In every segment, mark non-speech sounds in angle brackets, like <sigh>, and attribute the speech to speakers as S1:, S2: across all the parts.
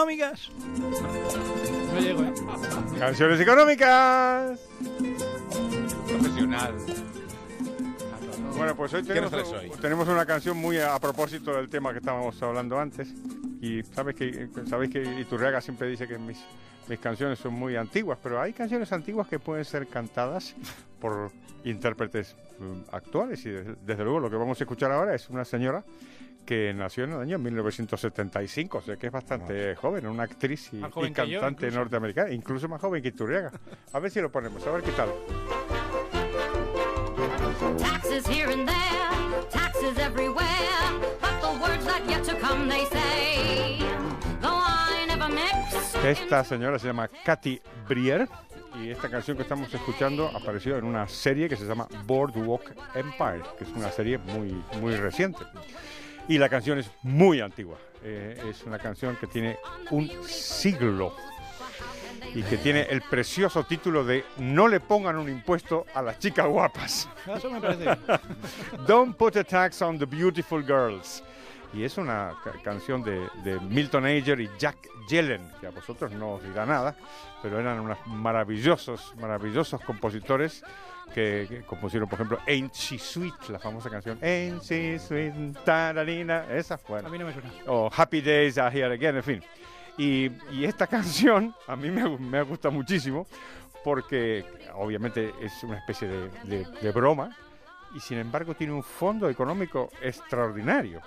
S1: económicas. No llego, ¿eh?
S2: Canciones económicas.
S3: Profesional.
S2: Bueno, pues hoy
S3: ¿Qué
S2: tenemos,
S3: hoy?
S2: tenemos una canción muy a, a propósito del tema que estábamos hablando antes. Y sabes que, sabéis que Iturriaga siempre dice que mis, mis canciones son muy antiguas, pero hay canciones antiguas que pueden ser cantadas por intérpretes mm, actuales. Y desde, desde luego lo que vamos a escuchar ahora es una señora que nació en el año 1975, o sea que es bastante joven, una actriz y, y
S1: yo,
S2: cantante
S1: incluso.
S2: norteamericana, incluso más joven que Iturriaga. A ver si lo ponemos, a ver qué tal.
S4: Taxes here and there, taxes everywhere. But the words that yet to come, they say. Though I never mix.
S2: Esta señora se llama Katy Brier y esta canción que estamos escuchando apareció en una serie que se llama Boardwalk Empire, que es una serie muy, muy reciente. Y la canción es muy antigua. Eh, es una canción que tiene un siglo y que tiene el precioso título de No le pongan un impuesto a las chicas guapas.
S1: Eso me parece. <laughs>
S2: Don't put a tax on the beautiful girls. Y es una ca- canción de, de Milton Ager y Jack Yellen, que a vosotros no os dirá nada, pero eran unos maravillosos, maravillosos compositores que, que compusieron, por ejemplo, Ain't She Sweet, la famosa canción Ain't She Sweet, tararina, esa fue.
S1: A mí no me suena.
S2: O Happy Days Are Here Again, en fin. Y, y esta canción a mí me, me gusta muchísimo porque obviamente es una especie de, de- de broma y sin embargo tiene un fondo económico extraordinario.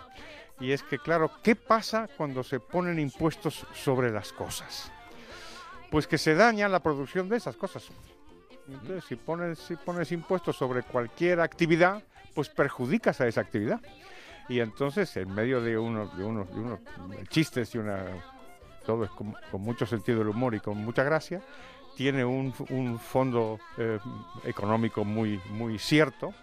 S2: Y es que, claro, ¿qué pasa cuando se ponen impuestos sobre las cosas? Pues que se daña la producción de esas cosas. Entonces, si pones, si pones impuestos sobre cualquier actividad, pues perjudicas a esa actividad. Y entonces, en medio de unos, de unos, de unos chistes y una. Todo es con, con mucho sentido del humor y con mucha gracia, tiene un, un fondo eh, económico muy, muy cierto.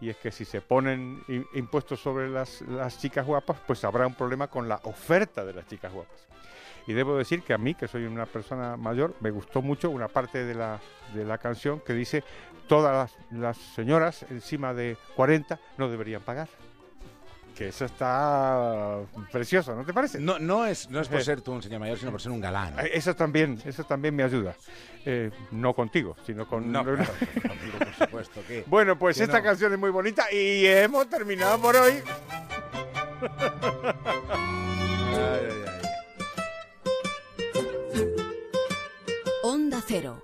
S2: Y es que si se ponen impuestos sobre las, las chicas guapas, pues habrá un problema con la oferta de las chicas guapas. Y debo decir que a mí, que soy una persona mayor, me gustó mucho una parte de la, de la canción que dice todas las, las señoras encima de 40 no deberían pagar. Que eso está precioso, ¿no te parece?
S3: No, no, es, no es por
S2: Eh.
S3: ser tú un señor mayor, sino por ser un galán.
S2: Eh, Eso también, eso también me ayuda. Eh, no contigo, sino con...
S3: No, claro, <laughs> contigo, por supuesto. que
S2: Bueno, pues
S3: Que
S2: esta
S3: no.
S2: canción es muy bonita y hemos terminado por hoy.
S3: Ay, ay, ay.
S5: Onda Cero.